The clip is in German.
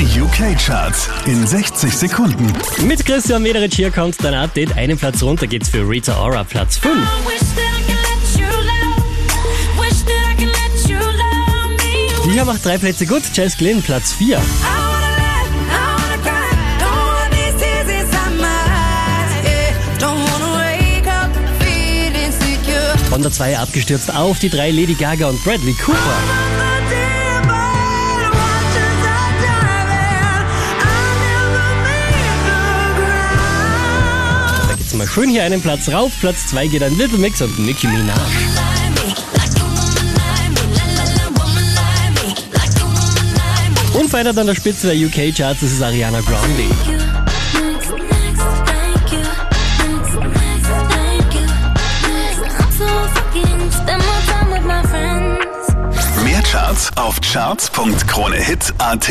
Die UK-Charts in 60 Sekunden. Mit Christian Mederich hier kommt dein Update. Einen Platz runter geht's für Rita Ora, Platz 5. Hier macht drei Plätze gut. Jess Glynn, Platz 4. Von der 2 abgestürzt auf die 3 Lady Gaga und Bradley Cooper. Mal schön hier einen Platz rauf. Platz 2 geht an Little Mix und Nicki Minaj. Unverändert an der Spitze der UK-Charts ist es Ariana Grande. Mehr Charts auf charts.kronehit.at.